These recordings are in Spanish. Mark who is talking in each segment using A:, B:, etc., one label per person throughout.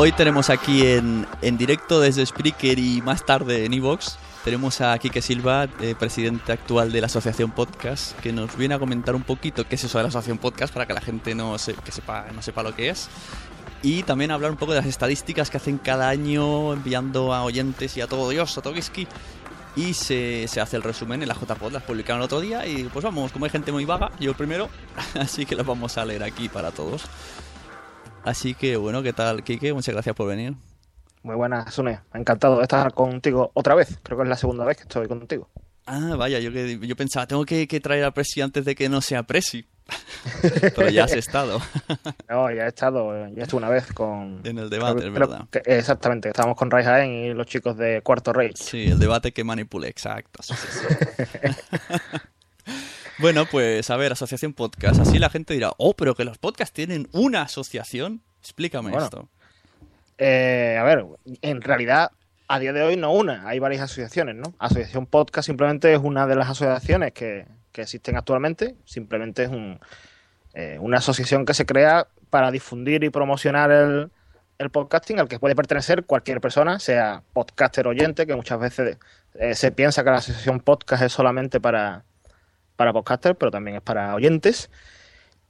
A: Hoy tenemos aquí en, en directo desde Spreaker y más tarde en Evox, tenemos a Quique Silva, eh, presidente actual de la Asociación Podcast, que nos viene a comentar un poquito qué es eso de la Asociación Podcast para que la gente no, se, que sepa, no sepa lo que es. Y también hablar un poco de las estadísticas que hacen cada año enviando a oyentes y a todo Dios, a Togiski. Y se, se, hace el resumen en la JPod, las publicaron el otro día y pues vamos, como hay gente muy vaga, yo primero, así que las vamos a leer aquí para todos. Así que bueno, ¿qué tal, Kike? Muchas gracias por venir.
B: Muy buenas, Sune. Encantado de estar contigo otra vez. Creo que es la segunda vez que estoy contigo.
A: Ah, vaya, yo, que, yo pensaba, tengo que, que traer a Presi antes de que no sea Presi. Pero ya has estado.
B: no, ya he estado, ya estuve una vez con...
A: En el debate, es verdad.
B: Que, exactamente, estábamos con Ray Jaén y los chicos de Cuarto Rey.
A: Sí, el debate que manipulé, exacto. Sí, sí, sí. Bueno, pues a ver, asociación podcast. Así la gente dirá, oh, pero que los podcasts tienen una asociación. Explícame bueno, esto.
B: Eh, a ver, en realidad, a día de hoy no una, hay varias asociaciones, ¿no? Asociación Podcast simplemente es una de las asociaciones que, que existen actualmente. Simplemente es un, eh, una asociación que se crea para difundir y promocionar el, el, podcasting al que puede pertenecer cualquier persona, sea podcaster oyente, que muchas veces eh, se piensa que la asociación podcast es solamente para para podcasters, pero también es para oyentes.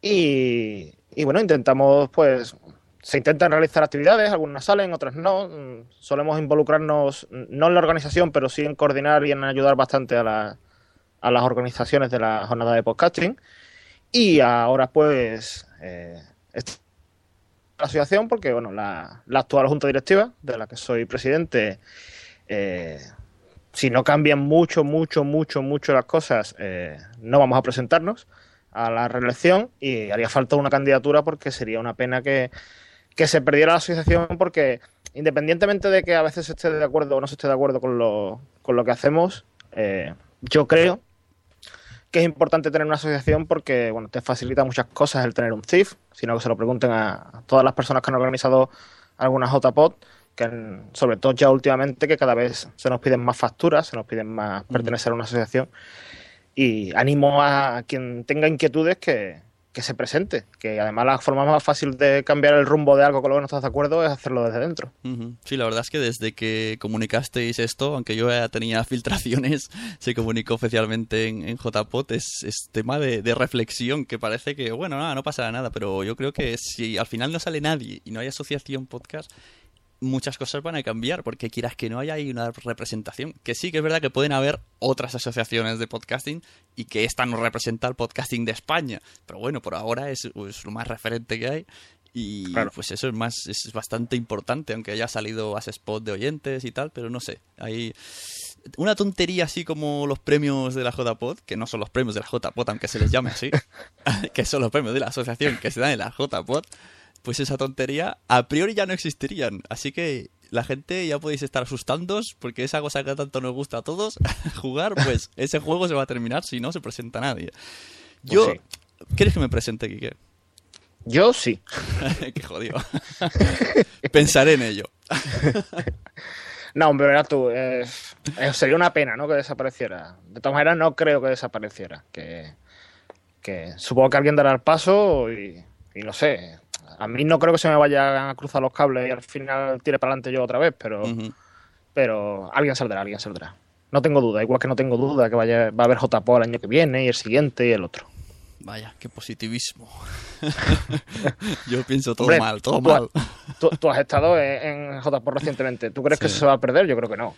B: Y, bueno, intentamos, pues, se intentan realizar actividades, algunas salen, otras no. Solemos involucrarnos, no en la organización, pero sí en coordinar y en ayudar bastante a, la, a las organizaciones de la jornada de podcasting. Y ahora, pues, eh, la asociación, porque, bueno, la, la, actual junta directiva, de la que soy presidente, eh, si no cambian mucho, mucho, mucho, mucho las cosas, eh, no vamos a presentarnos a la reelección y haría falta una candidatura porque sería una pena que, que se perdiera la asociación porque independientemente de que a veces esté de acuerdo o no se esté de acuerdo con lo, con lo que hacemos, eh, yo creo que es importante tener una asociación porque bueno, te facilita muchas cosas el tener un CIF, sino que se lo pregunten a, todas las personas que han organizado alguna JPOD que sobre todo ya últimamente que cada vez se nos piden más facturas, se nos piden más pertenecer a una asociación. Y animo a quien tenga inquietudes que, que se presente, que además la forma más fácil de cambiar el rumbo de algo con lo que no estás de acuerdo es hacerlo desde dentro.
A: Sí, la verdad es que desde que comunicasteis esto, aunque yo ya tenía filtraciones, se comunicó oficialmente en, en JPOT, es, tema de, reflexión, que parece que, bueno, nada, no pasará nada, pero yo creo que si al final no sale nadie y no hay asociación podcast, muchas cosas van a cambiar, porque quieras que no haya ahí una representación. Que sí que es verdad que pueden haber otras asociaciones de podcasting y que esta no representa el podcasting de España. Pero bueno, por ahora es, lo más referente que hay. Y pues eso es más, es bastante importante, aunque haya salido a spot de oyentes y tal, pero no sé. Hay una tontería así como los premios de la JPod, que no son los premios de la JPod, aunque se les llame así, que son los premios de la asociación que se dan en la JPod pues esa tontería a priori ya no existirían. Así que la gente ya podéis estar asustándos porque esa cosa que tanto nos gusta a todos jugar, pues ese juego se va a terminar si no se presenta nadie. Pues Yo, ¿quieres que me presente, Kike?
B: Yo sí.
A: Qué jodido. Pensaré en ello.
B: no, hombre, verás tú, eh, sería una pena, ¿no? Que desapareciera. De todas maneras, no creo que desapareciera. Que, que supongo que alguien dará el paso y, y no sé, a mí no creo que se me vayan a cruzar los cables y al final tire para adelante yo otra vez, pero, pero alguien saldrá, alguien saldrá. No tengo duda, igual que no tengo duda que vaya, va a haber JPO el año que viene y el siguiente y el otro.
A: Vaya, qué positivismo. yo pienso todo mal, todo mal.
B: Tú, has estado en, en JPO recientemente. ¿Tú crees que eso se va a perder? Yo creo que no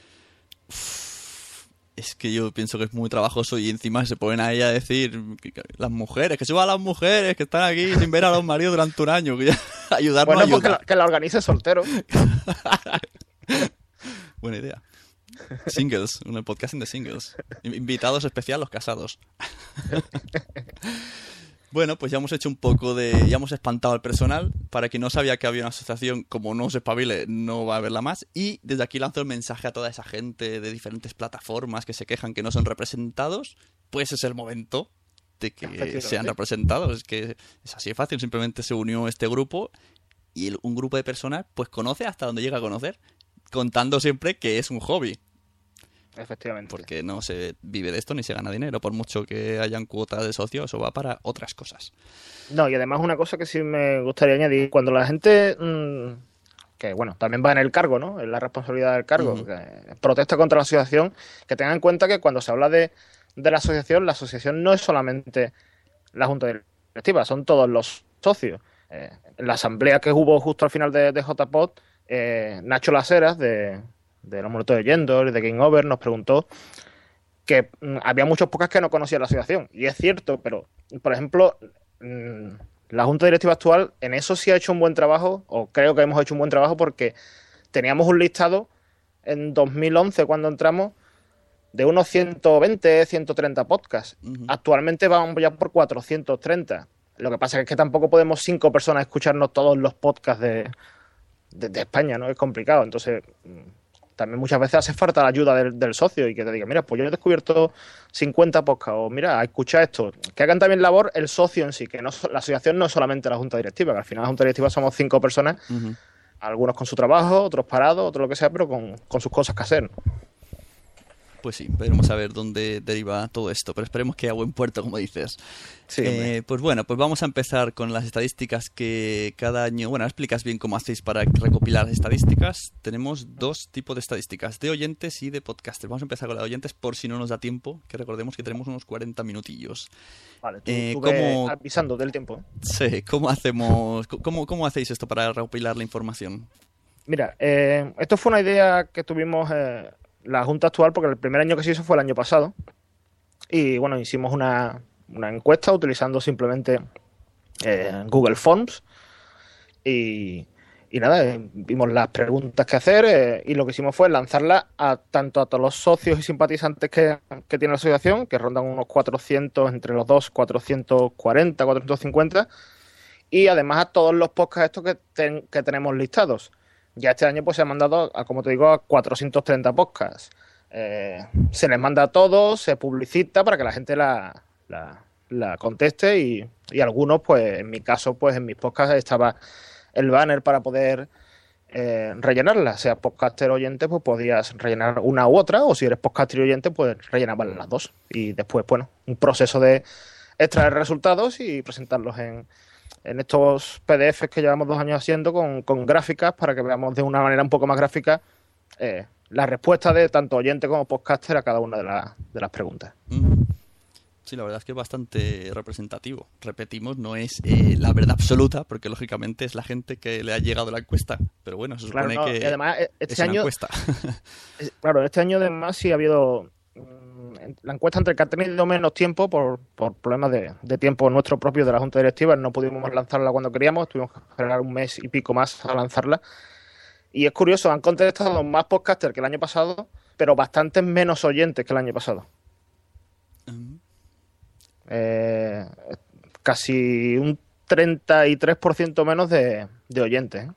A: es que yo pienso que es muy trabajoso y encima se ponen ahí a decir las mujeres, que suban las mujeres que están aquí sin ver a los maridos durante un año, que ayudarnos
B: bueno, pues que la, organice soltero.
A: Buena idea. Singles, un podcasting de singles. Invitados especiales los casados. Bueno, pues ya hemos hecho un poco de. Ya hemos espantado al personal. Para quien no sabía que había una asociación, como no se espabile, no va a haberla más. Y desde aquí lanzo el mensaje a toda esa gente de diferentes plataformas que se quejan que no son representados. Pues es el momento de que sean representados. Es que es así de fácil. Simplemente se unió este grupo y un grupo de personas, pues conoce hasta donde llega a conocer. Contando siempre que es un hobby.
B: Efectivamente.
A: Porque no se vive de esto ni se gana dinero, por mucho que hayan cuotas de socios, o va para otras cosas.
B: No, y además una cosa que sí me gustaría añadir, cuando la gente, mm, que bueno, también va en el cargo, ¿no? En la responsabilidad del cargo, protesta contra la asociación, que tengan en cuenta que cuando se habla de, la asociación, la asociación no es solamente la junta directiva, son todos los socios. Eh, en la asamblea que hubo justo al final de, de JPOT, eh, Nacho Laseras, de, de los momentos de Yendor y de Game Over nos preguntó que mm, había muchos pocas que no conocían la asociación. Y es cierto, pero, por ejemplo, mm, la Junta Directiva actual en eso sí ha hecho un buen trabajo, o creo que hemos hecho un buen trabajo porque teníamos un listado en 2011 cuando entramos de unos 120, 130 podcasts. Actualmente vamos ya por 430. Lo que pasa es que tampoco podemos cinco personas escucharnos todos los podcasts de, de España, ¿no? Es complicado. Entonces, mm, también muchas veces hace falta la ayuda del, socio y que te diga, mira, pues yo he descubierto 50 podcasts o mira, escucha esto. Que hagan también labor el socio en sí, que no, la asociación no es solamente la junta directiva, que al final la junta directiva somos cinco personas, algunos con su trabajo, otros parados, otros lo que sea, pero con, con sus cosas que hacer.
A: Pues sí, veremos a ver dónde deriva todo esto, pero esperemos que a buen puerto, como dices. Eh, pues bueno, pues vamos a empezar con las estadísticas que cada año, bueno, explicas bien cómo hacéis para recopilar las estadísticas. Tenemos dos tipos de estadísticas, de oyentes y de podcasters. Vamos a empezar con las oyentes por si no nos da tiempo, que recordemos que tenemos unos 40 minutillos.
B: Vale, tú, eh, ¿cómo... avisando del tiempo.
A: Sí, ¿cómo hacemos, cómo, cómo hacéis esto para recopilar la información?
B: Mira, eh, esto fue una idea que tuvimos la Junta actual, porque el primer año que se hizo fue el año pasado. Y bueno, hicimos una, encuesta utilizando simplemente eh, Google Forms. Y, nada, eh, vimos las preguntas que hacer eh, y lo que hicimos fue lanzarla a tanto a todos los socios y simpatizantes que, tiene la asociación, que rondan unos 400, entre los dos, 440, 450, y además a todos los podcasts estos que, que tenemos listados ya este año pues se ha mandado, a, como te digo, a 430 podcasts. Eh, se les manda a todos, se publicita para que la gente la, la, conteste y, y, algunos, pues en mi caso, pues en mis podcasts estaba el banner para poder eh, rellenarla. Sea podcaster oyente, pues podías rellenar una u otra, o si eres podcaster oyente, pues rellenabas las dos. Y después, bueno, un proceso de extraer resultados y presentarlos en, en estos PDFs que llevamos dos años haciendo con, con gráficas para que veamos de una manera un poco más gráfica eh, la respuesta de tanto oyente como podcaster a cada una de, la- de las preguntas.
A: Mm. Sí, la verdad es que es bastante representativo. Repetimos, no es eh, la verdad absoluta, porque lógicamente es la gente que le ha llegado la encuesta. Pero bueno, se
B: Claro,
A: supone
B: no,
A: que
B: y además, eh,
A: es
B: este
A: una
B: año,
A: encuesta.
B: es- claro, este año además sí ha habido mm, la encuesta entre que ha tenido menos tiempo por, por problemas de, de tiempo nuestro propio de la Junta Directiva, no pudimos lanzarla cuando queríamos, tuvimos que esperar un mes y pico más a lanzarla. Y es curioso, han contestado más podcasters que el año pasado, pero bastantes menos oyentes que el año pasado.
A: Mm.
B: Eh, casi un 33% menos de, de oyentes. ¿eh?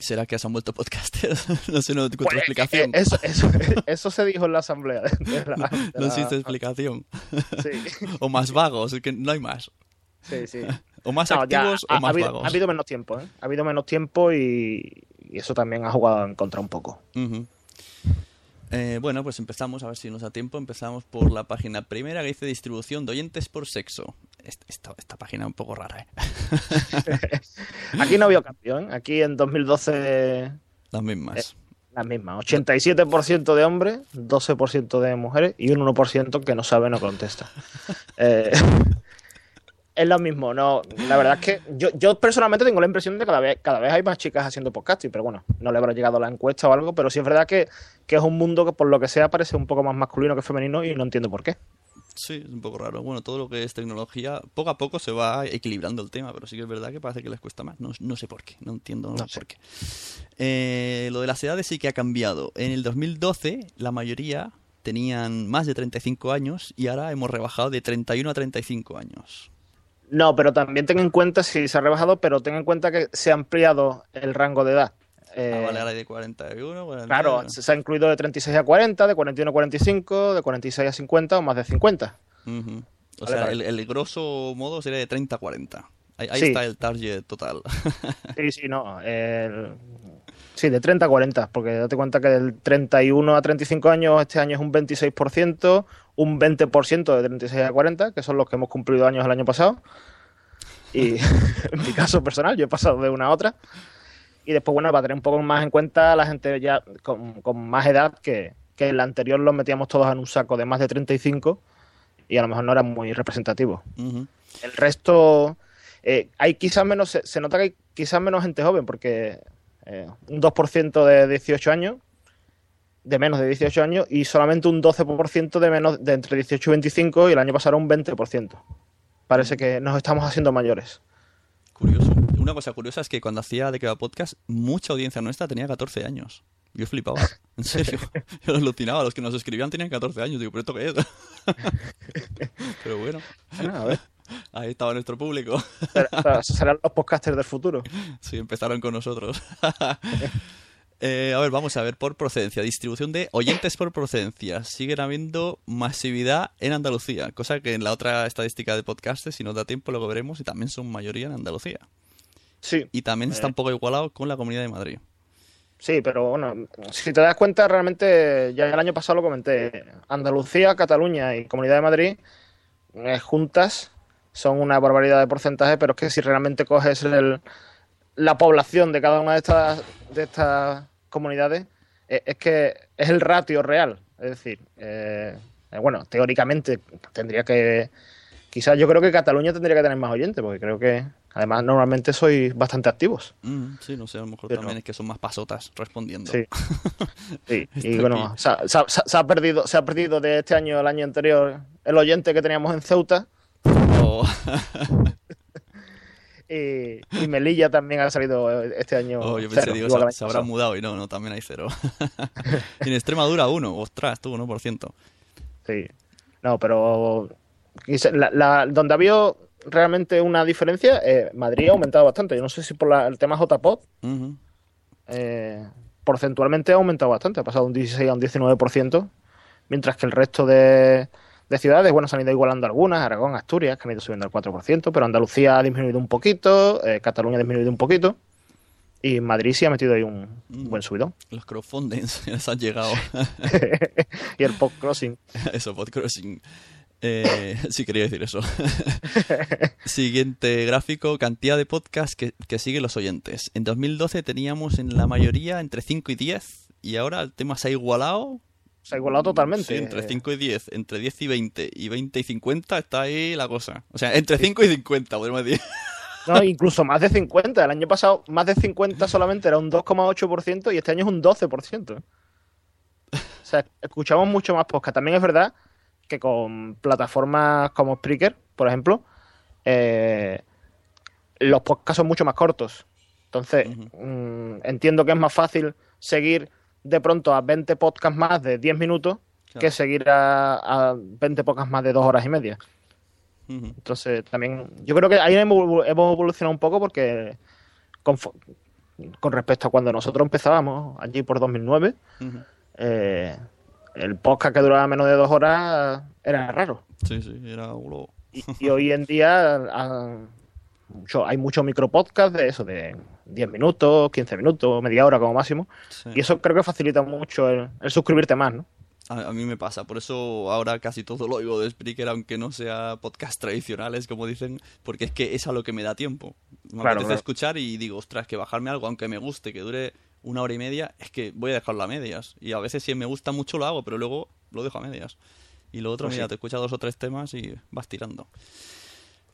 A: ¿Será que se han vuelto podcasters? no sé, no encuentro
B: Pues,
A: explicación.
B: eh, eso, eso, eso se dijo en la asamblea. de- de la- de
A: no
B: la-
A: existe explicación.
B: Sí,
A: O más vagos, es que no hay más.
B: sí, sí.
A: O más
B: No,
A: activos
B: ha,
A: o
B: ha
A: más
B: habido,
A: vagos.
B: ha habido menos tiempo, ¿eh? Ha habido menos tiempo y, y eso también ha jugado en contra un poco.
A: Ujú. Eh, bueno, pues empezamos, a ver si nos da tiempo. Empezamos por la página primera que dice distribución de oyentes por sexo. Est- Esta, esta página es un poco rara, ¿eh?
B: Aquí no cambio, ¿eh? Aquí en 2012
A: Las mismas.
B: Eh, las mismas. 87% de hombres, 12% de mujeres y un 1% que no sabe no contesta. Eh, es lo mismo, no. La verdad es que yo, yo personalmente tengo la impresión de que cada vez, cada vez hay más chicas haciendo podcasting, pero bueno, no le habrá llegado la encuesta o algo, pero sí es verdad que, que es un mundo que por lo que sea parece un poco más masculino que femenino y no entiendo por qué.
A: Sí, es un poco raro. Bueno, todo lo que es tecnología, poco a poco se va equilibrando el tema, pero sí que es verdad que parece que les cuesta más. No, no sé por qué, no entiendo
B: No sé.
A: por qué. Eh, lo de las edades sí que ha cambiado. En el 2012, la mayoría tenían más de 35 años y ahora hemos rebajado de 31 a 35 años.
B: No, pero también ten en cuenta, si se ha rebajado, pero ten en cuenta que se ha ampliado el rango de edad. Eh,
A: Ah, vale, ahora hay de 41, 40.
B: Claro, se ha incluido de 36 a 40, de 41 a 45, de 46 a 50 o más de 50.
A: Ujú. O
B: Vale,
A: sea,
B: vale.
A: el, el grosso modo sería de 30 a 40. Ahí, ahí
B: Sí.
A: está el target total.
B: Sí, sí, no. el- Sí, de 30 a 40, porque date cuenta que del 31 a 35 años este año es un 26%, un 20% de 36 a 40, que son los que hemos cumplido años el año pasado. Y en mi caso personal, yo he pasado de una a otra. Y después, bueno, para tener un poco más en cuenta la gente ya con, con más edad, que, que en la anterior los metíamos todos en un saco de más de 35 y a lo mejor no era muy representativo.
A: Ujú.
B: El resto, eh, hay quizás menos, se, se nota que hay quizás menos gente joven, porque eh, un 2% de 18 años, de menos de 18 años, y solamente un 12% de menos de entre 18 y 25, y el año pasado un 20%. Parece que nos estamos haciendo mayores.
A: Curioso. Una cosa curiosa es que cuando hacía de que va podcast, mucha audiencia nuestra tenía 14 años. Yo flipaba, en serio. Yo alucinaba, los que nos escribían tenían 14 años. Digo, ¿pero esto qué es? Pero bueno,
B: A ver,
A: ahí estaba nuestro público.
B: será- serán los podcasters del futuro.
A: Sí, empezaron con nosotros. Eh, a ver, vamos a ver, por procedencia. Distribución de oyentes por procedencia. Siguen habiendo masividad en Andalucía, cosa que en la otra estadística de podcastes, si nos da tiempo, luego veremos, y también son mayoría en Andalucía.
B: Sí,
A: Y también está
B: Eh.
A: un poco igualado con la Comunidad de Madrid.
B: Sí, pero bueno, si te das cuenta, realmente ya el año pasado lo comenté. Andalucía, Cataluña y Comunidad de Madrid eh, juntas son una barbaridad de porcentaje, pero es que si realmente coges el- la población de cada una de estas, de estas comunidades, eh, es que es el ratio real. Es decir, eh, eh, bueno, teóricamente tendría que. Quizás yo creo que Cataluña tendría que tener más oyentes, porque creo que además normalmente sois bastante activos.
A: Mm, sí, no sé, a lo mejor
B: Pero-
A: también es que son más pasotas respondiendo.
B: Sí. Sí, y bueno,
A: aquí.
B: se ha, se ha- se ha perdido, se ha perdido de este año al año anterior el oyente que teníamos en Ceuta Y, y Melilla también ha salido este año.
A: oh, yo pensé,
B: cero,
A: digo, se,
B: al año
A: se habrá mudado y no, no, también hay cero. y en Extremadura uno, ostras, tú, 1%.
B: Sí. No, pero la- la- donde ha habido realmente una diferencia, eh, Madrid ha aumentado bastante. Yo no sé si por la- el tema JPOD,
A: Ujú.
B: eh, porcentualmente ha aumentado bastante, ha pasado de un 16 a un 19%, mientras que el resto de, de ciudades, bueno, se han ido igualando algunas, Aragón, Asturias, que han ido subiendo al 4%, pero Andalucía ha disminuido un poquito, eh, Cataluña ha disminuido un poquito, Y Madrid sí ha metido ahí un
A: Mm.
B: buen subidón.
A: Los crowdfundings les han llegado.
B: y el podcrossing.
A: eso, podcrossing. Eh, sí, quería decir eso. Siguiente gráfico, cantidad de podcasts que, que siguen los oyentes. En 2012 teníamos en la mayoría entre 5 y 10 y ahora el tema se ha igualado.
B: Se ha igualado totalmente.
A: Sí, entre 5 y 10, entre 10 y 20 y 20 y 50 está ahí la cosa. O sea, entre 5 y 50, podemos decir.
B: No, incluso más de 50. El año pasado más de 50 solamente era un 2,8% y este año es un 12%. O sea, escuchamos mucho más podcast. También es verdad que con plataformas como Spreaker, por ejemplo, eh, los podcasts son mucho más cortos. Entonces, mm, entiendo que es más fácil seguir de pronto a 20 podcasts más de 10 minutos
A: Claro.
B: que seguir a, a 20 podcasts más de 2 horas y media. Entonces, también, yo creo que ahí hemos evolucionado un poco porque con, respecto a cuando nosotros empezábamos, allí por 2009,
A: Ujú.
B: eh, el podcast que duraba menos de dos horas era raro.
A: Sí, sí, era un.
B: Y, y hoy en día mucho- hay muchos micropodcasts de eso, de 10 minutos, 15 minutos, media hora como máximo.
A: Sí.
B: Y eso creo que facilita mucho el, el suscribirte más, ¿no?
A: A, mí me pasa, por eso ahora casi todo lo oigo de Spreaker, aunque no sea podcast tradicionales, como dicen, porque es que es a lo que me da tiempo. Me
B: Claro,
A: apetece
B: claro.
A: escuchar y digo, ostras, que bajarme algo, aunque me guste, que dure una hora y media, es que voy a dejarlo a medias. Y a veces si me gusta mucho lo hago, pero luego lo dejo a medias. Y lo otro,
B: Pues
A: mira,
B: sí.
A: te escuchas dos o tres temas y vas tirando.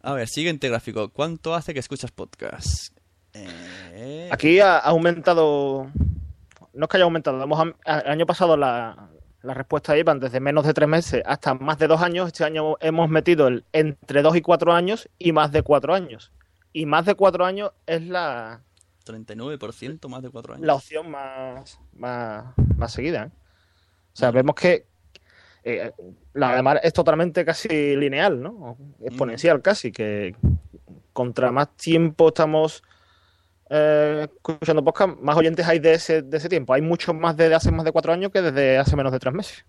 A: A ver, siguiente gráfico. ¿Cuánto hace que escuchas podcast? Eh,
B: Aquí ha aumentado. No es que haya aumentado, hemos, el año pasado la, la respuesta iban desde menos de tres meses hasta más de dos años. Este año hemos metido el entre dos y cuatro años y más de cuatro años. Y más de cuatro años es la,
A: 39%, más de cuatro años.
B: la opción más, más, más seguida. ¿eh? O sea, vemos que eh, la además es totalmente casi lineal, ¿no? Exponencial casi, que contra más tiempo estamos eh, escuchando podcast, más oyentes hay de ese, de ese tiempo. Hay muchos más desde hace más de cuatro años que desde hace menos de tres meses.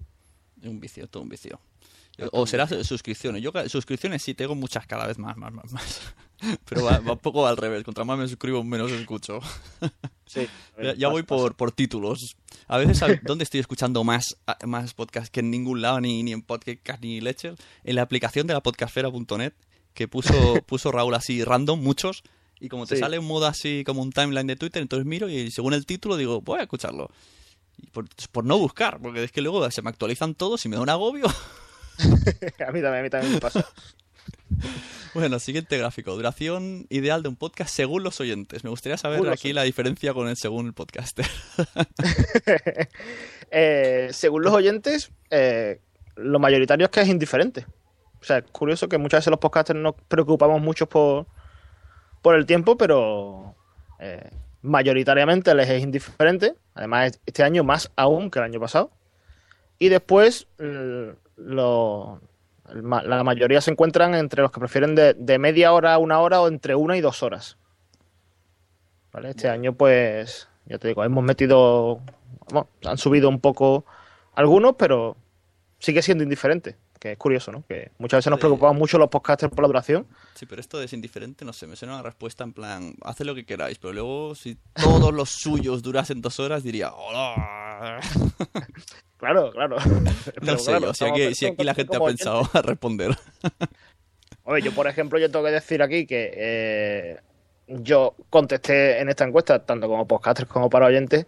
A: Es un vicio, todo un vicio. O será su- suscripciones. Yo suscripciones sí tengo muchas cada vez más, más, más, más. Pero va, va un poco al revés. Contra más me suscribo, menos escucho.
B: Sí.
A: Ya, ya voy por, por títulos. A veces, ¿sabes ¿dónde estoy escuchando más, más podcast que en ningún lado, ni, ni en podcast ni Lecture? En la aplicación de la podcastfera.net, que puso, puso Raúl así random, muchos. Y como te
B: Sí.
A: sale un modo así como un timeline de Twitter, entonces miro y según el título digo, voy a escucharlo. Y por, por no buscar, porque es que luego se me actualizan todos y me da un agobio.
B: a mí también, a mí también me pasa.
A: Bueno, siguiente gráfico. Duración ideal de un podcast según los oyentes. Me gustaría saber aquí la diferencia con el según el podcaster.
B: Eh, según los oyentes, eh, lo mayoritario es que es indiferente. O sea, es curioso que muchas veces los podcasters nos preocupamos mucho por, por el tiempo, pero eh, mayoritariamente les es indiferente. Además, este año más aún que el año pasado. Y después, lo- la mayoría se encuentran entre los que prefieren de, de media hora a una hora o entre una y dos horas. ¿Vale? Este año, pues, ya te digo, hemos metido, vamos, han subido un poco algunos, pero sigue siendo indiferente. Que es curioso, ¿no? Que muchas veces nos preocupamos mucho los podcasters por la duración.
A: Sí, pero esto es indiferente, no sé, me suena una respuesta en plan, haced lo que queráis, pero luego si todos los suyos durasen dos horas diría, hola.
B: Claro, claro.
A: No sé
B: claro,
A: yo, si aquí, si aquí la gente ha pensado a responder.
B: Oye, yo por ejemplo, yo tengo que decir aquí que eh, yo contesté en esta encuesta, tanto como podcasters como para oyentes,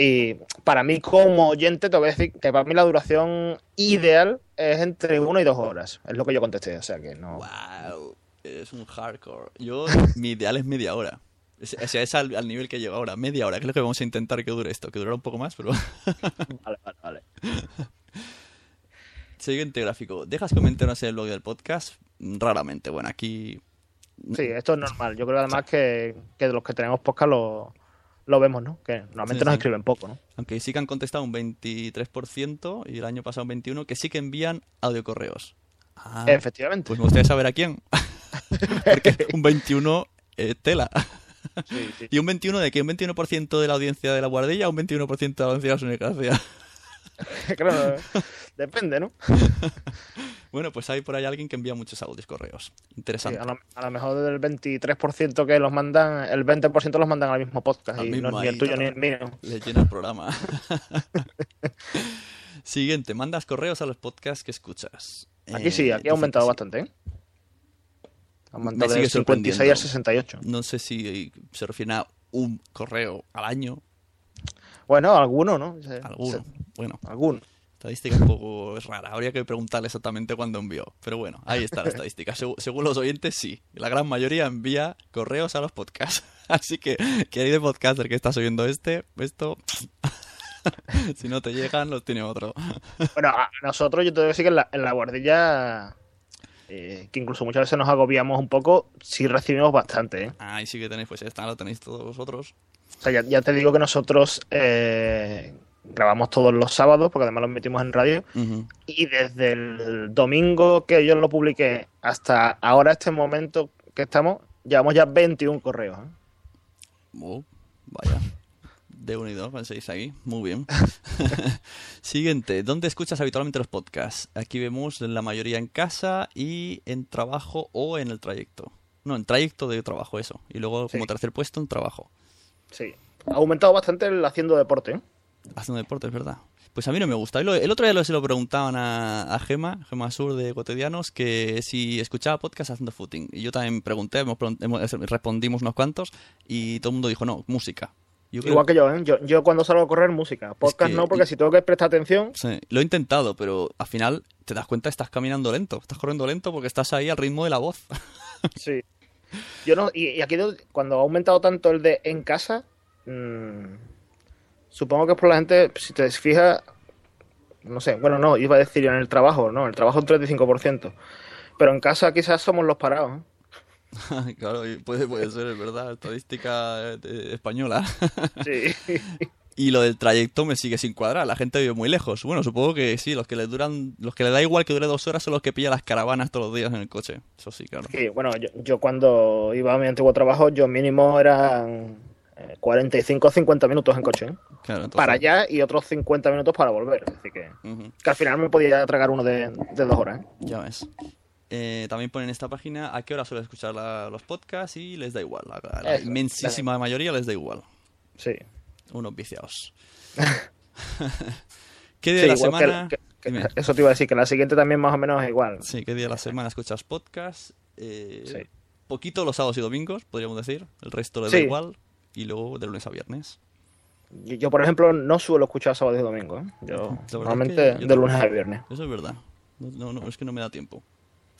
B: y para mí como oyente tengo que decir que para mí la duración ideal es entre una y dos horas, es lo que yo contesté, o sea que no...
A: wow, es un hardcore. Yo, mi ideal es media hora. O sea, es al, al nivel que llego ahora, media hora, que es lo que vamos a intentar que dure esto, que durará un poco más, pero...
B: Vale, vale, vale.
A: Siguiente gráfico. ¿Dejas comentarios en el blog del podcast? Raramente. Bueno, aquí
B: Sí, esto es normal. Yo creo además que, que de los que tenemos podcast lo, lo vemos, ¿no? Que normalmente
A: Sí,
B: nos
A: sí.
B: escriben poco, ¿no?
A: Aunque sí que han contestado un 23% y el año pasado un 21%, que sí que envían audiocorreos. Ah,
B: Efectivamente.
A: pues me gustaría saber a quién. Porque un 21 eh, tela.
B: Sí, sí.
A: ¿Y un 21 de qué? ¿Un 21% de la audiencia de la guardilla o un 21% de la audiencia de la
B: claro, depende, ¿no?
A: Bueno, pues hay por ahí alguien que envía muchos audios, correos.
B: Sí,
A: Interesante.
B: a, lo, a lo mejor del 23% que los mandan, el 20% los mandan al mismo podcast.
A: Al
B: y
A: mismo
B: no, ni el tuyo ni el mío.
A: Le llena el programa. Siguiente, mandas correos a los podcasts que escuchas.
B: Aquí
A: Eh,
B: sí, aquí
A: dice
B: ha aumentado
A: sí.
B: bastante, ¿eh? Ha aumentado del 56 al
A: sorprendiendo.
B: 68.
A: No sé si se refiere a un correo al año,
B: Bueno, alguno, ¿no?
A: Alguno.
B: se-
A: Bueno,
B: alguno.
A: Estadística un poco rara. Habría que preguntarle exactamente cuándo envió. Pero bueno, ahí está la estadística. Segu- según los oyentes, sí. La gran mayoría envía correos a los podcasts. Así que, querido podcaster que estás oyendo este, esto... si no te llegan, los tiene otro.
B: Bueno, a nosotros yo te digo que sí que en la, en la guardilla, eh, que incluso muchas veces nos agobiamos un poco, sí recibimos bastante, ¿eh?
A: Ahí sí que tenéis, pues ya está, lo tenéis todos vosotros.
B: O sea, ya, ya te digo que nosotros eh, grabamos todos los sábados, porque además los metimos en radio, y desde el domingo que yo lo publiqué hasta ahora, este momento que estamos, llevamos ya 21 correos. ¿eh?
A: Oh, vaya. De unido, penséis ahí. Muy bien. Siguiente. ¿Dónde escuchas habitualmente los podcasts? Aquí vemos la mayoría en casa y en trabajo o en el trayecto. No, en trayecto de trabajo, eso. Y luego como tercer puesto en trabajo.
B: Sí. Ha aumentado bastante el haciendo deporte. ¿eh?
A: Haciendo deporte, es verdad. Pues a mí no me gusta. El otro día se lo preguntaban a, a Gema, Gema Sur de Cotidianos, que si escuchaba podcast haciendo footing. Y yo también pregunté, hemos, hemos- respondimos unos cuantos y todo el mundo dijo, no, música. Yo creo-
B: Igual que yo, ¿eh? yo, yo cuando salgo a correr, música. Podcast
A: que-
B: no, porque si tengo que prestar atención,
A: Sí, lo he intentado, pero al final te das cuenta estás caminando lento, estás corriendo lento porque estás ahí al ritmo de la voz.
B: Sí. Yo no, y, y aquí do- cuando ha aumentado tanto el de en casa, mm, supongo que es por la gente, si te fijas, no sé, bueno, no, iba a decir en el trabajo, no, el trabajo un 35%. Pero en casa quizás somos los parados. ¿eh?
A: claro, puede, puede ser, es verdad, estadística eh, española.
B: Sí.
A: y lo del trayecto me sigue sin cuadrar, la gente vive muy lejos. Bueno, supongo que sí, los que le duran, los que le da igual que dure dos horas son los que pillan las caravanas todos los días en el coche. Eso sí, claro.
B: Sí, bueno, yo, yo cuando iba a mi antiguo trabajo, yo mínimo eran eh, 45 o 50 minutos en coche. ¿eh?
A: Claro, entonces-
B: Para allá y otros 50 minutos para volver. Así que, al final me podía tragar uno de, de dos horas. ¿eh?
A: Ya ves. Eh, también ponen en esta página a qué hora suelen escuchar la- los podcasts y les da igual. A la inmensísima mayoría les da igual.
B: Sí.
A: Unos viciados. ¿Qué día
B: Sí,
A: de la semana?
B: que- que-
A: Dime.
B: eso te iba a decir, que la siguiente también más o menos es igual.
A: Sí, ¿qué día de la semana escuchas podcast? Eh,
B: Sí.
A: Poquito los sábados y domingos, podríamos decir. El resto les da
B: Sí.
A: igual. Y luego de lunes a viernes.
B: Yo, por ejemplo, no suelo escuchar sábado y domingo. ¿eh? Yo normalmente
A: que yo
B: de lunes a viernes,
A: Eso es verdad. No, no, no, es que no me da tiempo.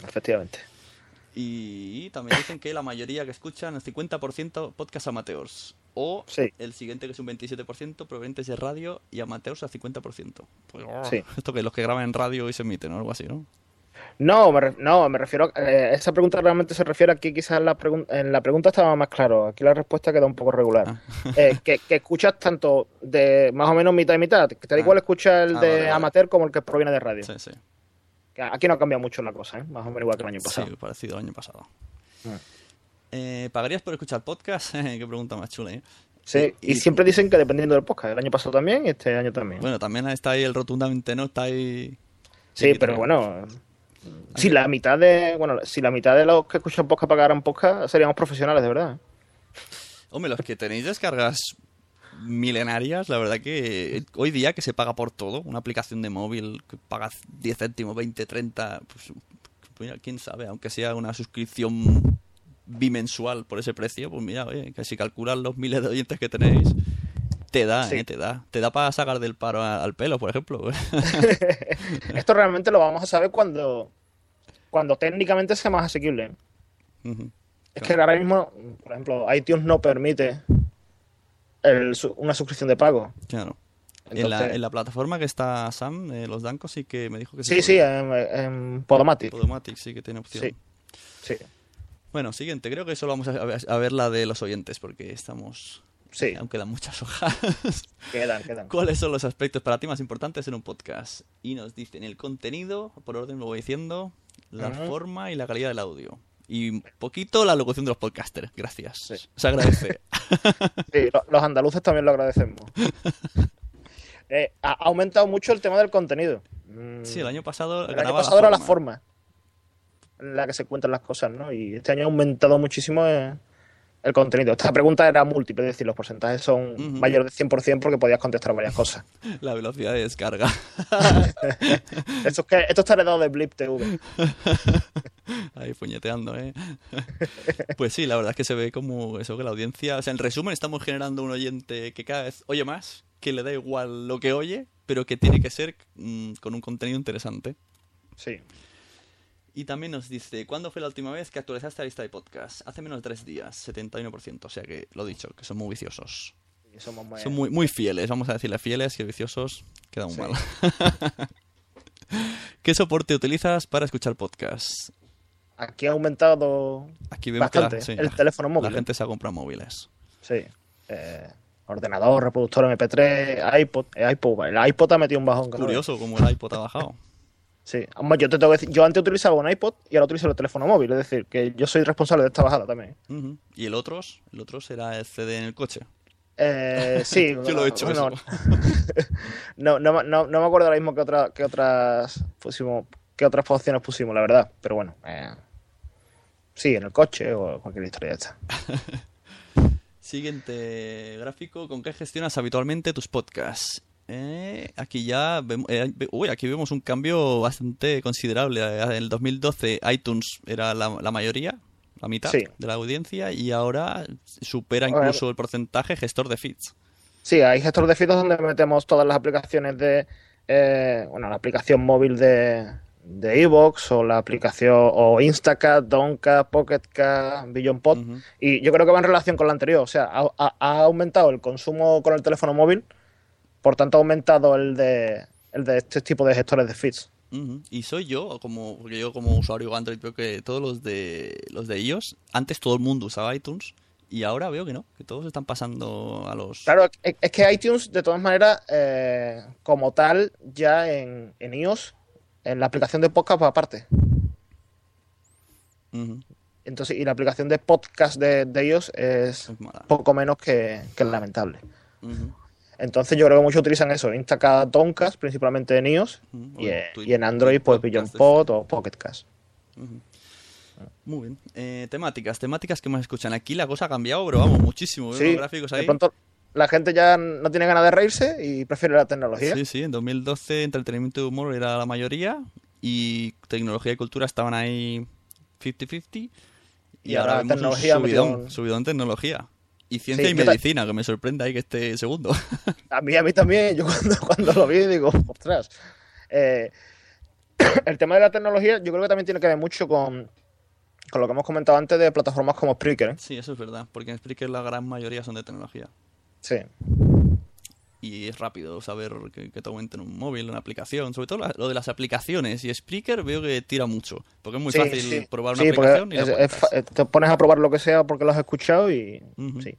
B: efectivamente.
A: Y también dicen que la mayoría que escuchan, el 50% podcast amateurs. O
B: Sí.
A: el siguiente que es un 27% provenientes de radio y amateurs al 50%. Pues, oh,
B: Sí.
A: Esto que los que graban en radio y se emiten o algo así, ¿no?
B: No, me, re- no, me refiero a, eh, esa pregunta realmente se refiere aquí quizás la en la pregunta estaba más claro, aquí la respuesta queda un poco regular.
A: Ah.
B: Eh, que, que escuchas tanto de más o menos mitad y mitad, que te da igual escuchar el
A: Ah,
B: de
A: vale, vale.
B: amateur como el que proviene de radio.
A: Sí, sí.
B: Que Aquí no ha cambiado mucho la cosa, ¿eh? más o menos igual que el año pasado.
A: Sí, parecido al año pasado.
B: Ah.
A: Eh, ¿Pagarías por escuchar podcast? Qué pregunta más chula, ¿eh?
B: Sí, y,
A: Y-
B: siempre dicen que dependiendo del podcast, el año pasado también y este año también.
A: Bueno, también está ahí el rotundamente no, está ahí...
B: sí,
A: que
B: pero bueno, si la mitad de, bueno, si la mitad de los que escuchan podcast pagaran podcast, seríamos profesionales de verdad. ¿eh?
A: Hombre, los que tenéis descargas milenarias, la verdad que hoy día que se paga por todo, una aplicación de móvil que pagas 10 céntimos, 20, 30, pues, quién sabe, aunque sea una suscripción bimensual por ese precio, pues mira, oye, que si calculas los miles de oyentes que tenéis, te da,
B: Sí.
A: eh, te da. Te da para sacar del paro a- al pelo, por ejemplo.
B: Esto realmente lo vamos a saber cuando, cuando técnicamente sea más asequible. Es que ahora mismo, por ejemplo, iTunes no permite el una suscripción de pago.
A: Claro. en, la, en la plataforma que está Sam, eh, los Dancos, sí que me dijo que
B: Sí, sí, en, en Podomatic.
A: Podomatic sí que tiene opción.
B: Sí. Sí,
A: Bueno, siguiente, creo que solo vamos a ver, a ver la de los oyentes porque estamos...
B: sí,
A: Aún quedan muchas hojas.
B: quedan, quedan.
A: ¿Cuáles son los aspectos para ti más importantes en un podcast? Y nos dicen el contenido, por orden lo voy diciendo, la forma y la calidad del audio. Y un poquito la locución de los podcasters. Gracias.
B: Sí.
A: Se agradece.
B: Sí, lo- los andaluces también lo agradecemos. Eh, ha aumentado mucho el tema del contenido. Mm,
A: Sí, el año pasado
B: el año pasado era la
A: forma.
B: forma en la que se cuentan las cosas, ¿no? Y este año ha aumentado muchísimo eh, el contenido. Esta pregunta era múltiple, es decir, los porcentajes son mayores del 100% porque podías contestar varias cosas.
A: La velocidad de descarga.
B: esto, es que, esto está heredado de Blip TV.
A: Ahí puñeteando, ¿eh? Pues sí, la verdad es que se ve como eso, que la audiencia... O sea, en resumen, estamos generando un oyente que cada vez oye más, que le da igual lo que oye, pero que tiene que ser mm, con un contenido interesante.
B: Sí.
A: Y también nos dice, ¿cuándo fue la última vez que actualizaste la lista de podcast? Hace menos de tres días, 71%. O sea que, lo dicho, que son muy viciosos.
B: Y somos muy-
A: Son muy, muy fieles, vamos a decirle fieles, que viciosos queda muy
B: Sí.
A: mal. ¿Qué soporte utilizas para escuchar podcasts?
B: Aquí ha aumentado
A: Aquí vemos que
B: bastante
A: la, sí,
B: el
A: la-
B: teléfono móvil.
A: la gente se ha comprado móviles.
B: Sí. Eh, ordenador, reproductor MP3, iPod. El iPod, el iPod ha metido un bajón.
A: Curioso como el iPod ha bajado.
B: Sí. Hombre, yo te tengo que decir, yo antes utilizaba un iPod y ahora utilizo el teléfono móvil. Es decir, que yo soy responsable de esta bajada también.
A: ¿Y el otro? El otro será el CD en el coche.
B: Eh, sí,
A: Yo lo he hecho
B: bueno,
A: eso.
B: no, no, no, no me acuerdo ahora mismo qué, otra, qué otras pusimos, qué otras opciones pusimos, la verdad. Pero bueno, eh, sí, en el coche o cualquier historia esta.
A: Siguiente gráfico, ¿con qué gestionas habitualmente tus podcasts? Eh, aquí ya vemos, eh, uy, aquí vemos un cambio bastante considerable. Eh, En el 2012 iTunes era la, la mayoría, la mitad
B: Sí.
A: de la audiencia, y ahora supera incluso el porcentaje gestor de feeds.
B: Sí, hay gestor de feeds donde metemos todas las aplicaciones de, eh, bueno, la aplicación móvil de de Evox o la aplicación o Instacat, Doncat, Pocketcat, BillionPod
A: Ujú.
B: y yo creo que va en relación con la anterior, o sea, ha aumentado el consumo con el teléfono móvil, por tanto ha aumentado el de el de este tipo de gestores de feeds.
A: Y soy yo, como, porque yo como usuario Android veo que todos los de los de iOS, antes todo el mundo usaba iTunes y ahora veo que no, que todos están pasando a los...
B: Claro, es, que iTunes, de todas maneras, eh, como tal, ya en, en iOS, en la aplicación de podcast va aparte. Entonces, y la aplicación de podcast de, de iOS es poco menos que, que lamentable.
A: Ujú.
B: Entonces, yo creo que muchos utilizan eso, Instacast, Doncast, principalmente en iOS, y, en- y en Android, pues
A: Podcast,
B: BillionPod o Pocketcast.
A: Ujú. Muy bien. Eh, temáticas, temáticas que más escuchan. Aquí la cosa ha cambiado, pero vamos, muchísimo. Veo
B: Sí,
A: los gráficos ahí.
B: de pronto la gente ya no tiene ganas de reírse y prefiere la tecnología.
A: Sí, sí, en 2012 entretenimiento y humor era la mayoría y tecnología y cultura estaban ahí 50-50 y,
B: Y
A: ahora,
B: ahora
A: vemos
B: tecnología
A: un subidón
B: en
A: tecnología. Y ciencia
B: Sí,
A: y medicina, que me sorprende ahí que esté segundo.
B: A mí, a mí también, yo cuando, cuando lo vi digo, ostras. Eh, el tema de la tecnología yo creo que también tiene que ver mucho con, con lo que hemos comentado antes de plataformas como Spreaker. ¿eh?
A: sí, eso es verdad, porque en Spreaker la gran mayoría son de tecnología.
B: Sí,
A: Y es rápido saber que, que te aumenten un móvil, una aplicación. Sobre todo la- lo de las aplicaciones. Y Spreaker veo que tira mucho. Porque es muy
B: Sí,
A: fácil
B: sí.
A: probar una
B: Sí,
A: aplicación y la
B: es- eh, te pones a probar lo que sea porque lo has escuchado y sí.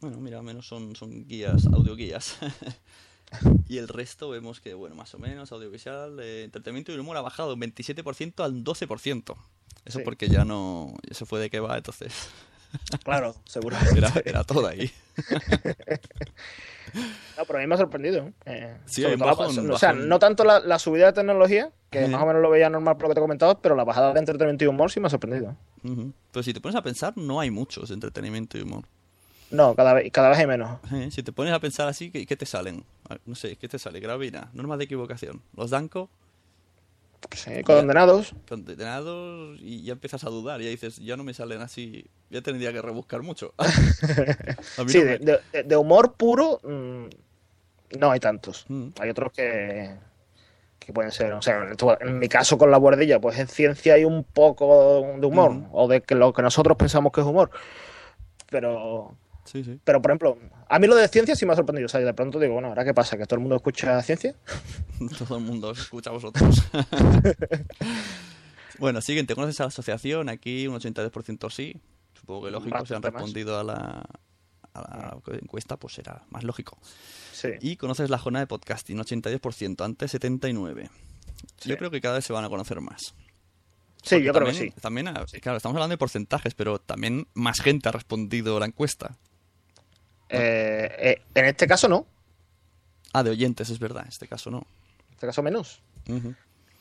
A: Bueno, mira, al menos son, son guías, audioguías. y el resto vemos que, bueno, más o menos, audiovisual, eh, entretenimiento y humor ha bajado un 27% al 12%. Eso porque ya no... Eso fue de que va, entonces...
B: Claro, seguro.
A: Era, era todo ahí.
B: No, pero a mí me ha sorprendido. ¿eh?
A: Sí, hay
B: la-
A: bajón,
B: o sea, no tanto la, la subida de tecnología, que más o menos lo veía normal por lo que te he comentado, pero la bajada de entretenimiento y humor sí me ha sorprendido.
A: Pero si te pones a pensar, no hay muchos de entretenimiento y humor.
B: No, cada vez, cada vez hay menos.
A: Eh, Si te pones a pensar así, ¿qué, qué te salen? Ah, No sé, ¿qué te sale? Gravina, normas de equivocación. Los Danco,
B: Sí, condenados.
A: condenados y ya empiezas a dudar. Ya dices, ya no me salen así. Ya tendría que rebuscar mucho.
B: Sí,
A: no
B: de,
A: me-
B: de- de- de humor puro mm, no hay tantos.
A: Mm.
B: Hay otros que, que pueden ser, o sea, en en mi caso con la buerdilla, pues es ciencia y un poco de humor,
A: Ujú.
B: o de que lo que nosotros pensamos que es humor. Pero,
A: Sí, sí.
B: pero por ejemplo, a mí lo de ciencia sí me ha sorprendido. O sea, de pronto digo, bueno, ¿ahora qué pasa? ¿Que todo el mundo escucha ciencia?
A: Todo el mundo os escucha a vosotros. bueno, siguiente. ¿Conoces a la asociación? Aquí un 82% sí. Supongo que lógico. Si han
B: más.
A: respondido a la, a la encuesta, pues será más lógico.
B: Sí.
A: Y conoces la jornada de podcasting, 82%, antes 79%.
B: Sí.
A: Yo creo que cada vez se van a conocer más.
B: Sí,
A: Porque
B: yo creo que sí.
A: También, ah, claro, estamos hablando de porcentajes, pero también más gente ha respondido la encuesta.
B: Eh, eh, en este caso no.
A: Ah, de oyentes, es verdad. En este caso no.
B: En este caso menos.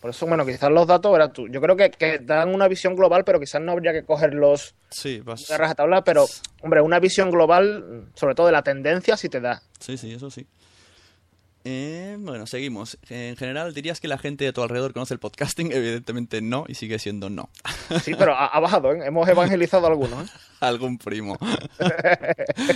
B: Por eso, bueno, quizás los datos, verás tú. Yo creo que, que dan una visión global, pero quizás no habría que cogerlos
A: Sí, vas...
B: de rajatabla. Pero, hombre, una visión global, sobre todo de la tendencia, sí te da.
A: Sí, sí, eso sí. Eh, bueno, seguimos. En general, ¿dirías que la gente de tu alrededor conoce el podcasting? Evidentemente no, y sigue siendo no.
B: Sí, pero ha, ha bajado, ¿eh? Hemos evangelizado a algunos, ¿eh?
A: Algún primo.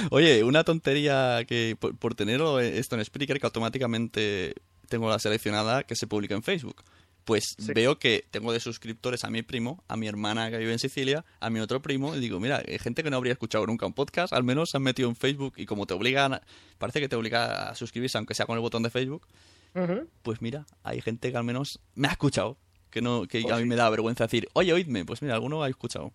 A: Oye, una tontería que por, por tenerlo esto en Spreaker, que automáticamente tengo la seleccionada que se publica en Facebook. Pues
B: Sí.
A: veo que tengo de suscriptores a mi primo, a mi hermana que vive en Sicilia, a mi otro primo, y digo, mira, hay gente que no habría escuchado nunca un podcast, al menos se han metido en Facebook y como te obligan, parece que te obliga a suscribirse, aunque sea con el botón de Facebook, pues mira, hay gente que al menos me ha escuchado, que no que
B: Pues
A: a mí
B: sí.
A: me da vergüenza decir, oye, oídme, pues mira, alguno ha escuchado.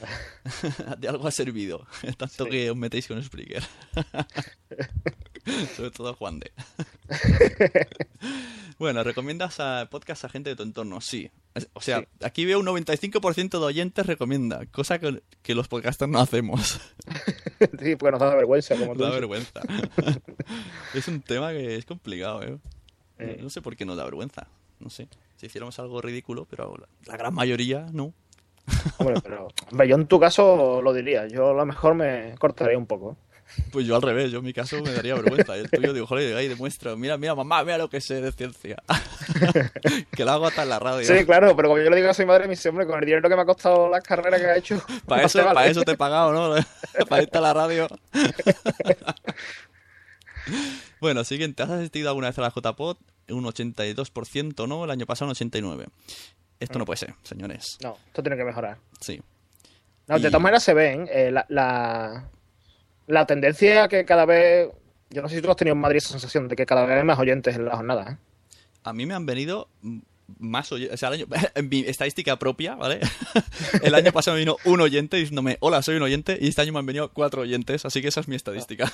A: de algo ha servido, tanto
B: Sí.
A: que os metéis con Spreaker. Sobre todo Juan de. Bueno, ¿recomiendas a podcast a gente de tu entorno? Sí. O sea,
B: Sí.
A: aquí veo un 95% de oyentes recomienda, cosa que, que los podcasters no hacemos.
B: Sí, porque nos da vergüenza, como tú
A: da
B: dices.
A: vergüenza. es un tema que es complicado, ¿eh?
B: Eh.
A: No sé por qué nos da vergüenza. No sé. Si hiciéramos algo ridículo, pero la, la gran mayoría no.
B: Hombre, pero hombre, yo en tu caso lo diría. Yo a lo mejor me cortaría un poco.
A: Pues yo al revés, yo en mi caso me daría vergüenza. El tuyo digo, joder, ahí demuestro, mira, mira, mamá, mira lo que sé de ciencia. que lo hago hasta en la radio.
B: Sí, claro, pero como yo le digo a mi madre, me dice, hombre, con el dinero que me ha costado las carreras que ha hecho.
A: Para
B: no
A: eso,
B: te vale".
A: para eso te he pagado, ¿no? para irte a la radio. bueno, siguiente. ¿Has asistido alguna vez a la JPod? Un 82%, ¿no? El año pasado un 89%. Esto no puede ser, señores.
B: No, esto tiene que mejorar.
A: Sí.
B: No, de
A: Y-
B: todas maneras se ven eh, la, la, la tendencia que cada vez. Yo no sé si tú has tenido en Madrid esa sensación de que cada vez hay más oyentes en la jornada. ¿eh?
A: A mí me han venido más oyentes. O sea, el año- en mi estadística propia, ¿vale? El año pasado me vino un oyente diciéndome, hola, soy un oyente, y este año me han venido cuatro oyentes, así que esa es mi estadística.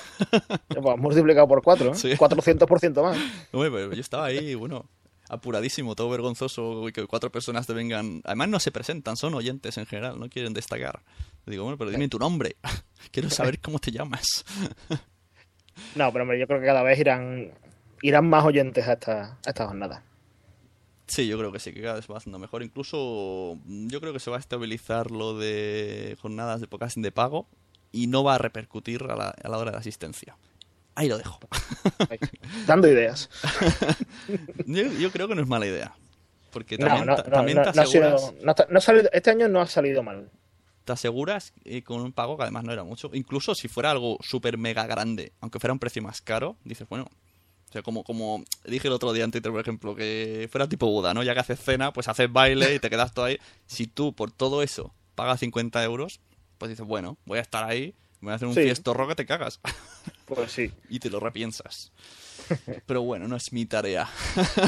B: Pues, multiplicado por cuatro, ¿eh?
A: Sí.
B: 400% más.
A: Hombre, pero yo estaba ahí, bueno, apuradísimo, todo vergonzoso, y que cuatro personas te vengan. Además, no se presentan, son oyentes en general, no quieren destacar. Digo, bueno, pero dime tu nombre. Quiero saber cómo te llamas.
B: No, pero hombre, yo creo que cada vez irán irán más oyentes a esta, a esta jornada.
A: Sí, yo creo que sí, que cada vez va haciendo mejor. Incluso mm, yo creo que se va a estabilizar lo de jornadas de podcasting de pago y no va a repercutir a la, a la hora de asistencia. Ahí lo dejo.
B: Dando ideas.
A: Yo, yo creo que no es mala idea. Porque también,
B: no,
A: también te
B: sido-
A: aseguras,
B: ha salido- este año no ha salido mal.
A: te aseguras eh, con un pago que además no era mucho. Incluso si fuera algo súper mega grande, aunque fuera un precio más caro, dices, bueno. O sea, como, como dije el otro día en Twitter, por ejemplo, que fuera tipo Buda, ¿no? Ya que haces cena, pues haces baile y te quedas todo ahí. Si tú por todo eso pagas 50 euros, pues dices, bueno, voy a estar ahí, voy a hacer un
B: Sí.
A: fiestorro que te cagas.
B: Pues sí.
A: y te lo repiensas. Pero bueno, no es mi tarea.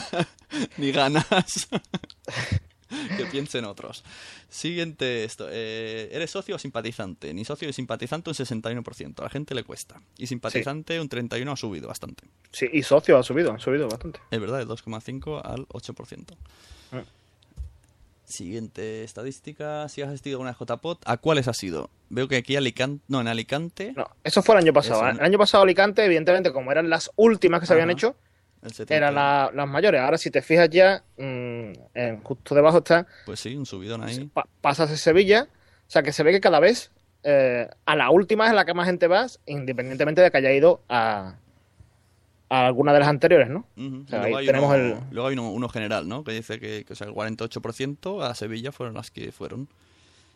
A: Ni ganas. que piensen otros. Siguiente esto. eh, ¿Eres socio o simpatizante? Ni socio ni simpatizante un 61%. A la gente le cuesta. Y simpatizante un 31% ha subido bastante.
B: Sí, y socios ha subido, han subido bastante.
A: Es verdad, de 2,5 al 8%.
B: Ah.
A: Siguiente estadística. Si has asistido a una JPOT, ¿a cuáles has ido? Veo que aquí Alicante... No, en Alicante...
B: No, eso fue el año pasado. ¿eh? El año pasado Alicante, evidentemente, como eran las últimas que se habían hecho,
A: el 70.
B: eran la- las mayores. Ahora, si te fijas ya, mm, en- justo debajo está,
A: Pues sí, un subidón ahí.
B: pa- pasas de Sevilla. O sea, que se ve que cada vez eh, a la última es la que más gente vas, independientemente de que haya ido a, a alguna de las anteriores, ¿no? O sea,
A: luego hay
B: tenemos
A: uno,
B: el-
A: luego hay uno, uno general, ¿no? Que dice que, que, o sea, el 48% a Sevilla fueron las que fueron.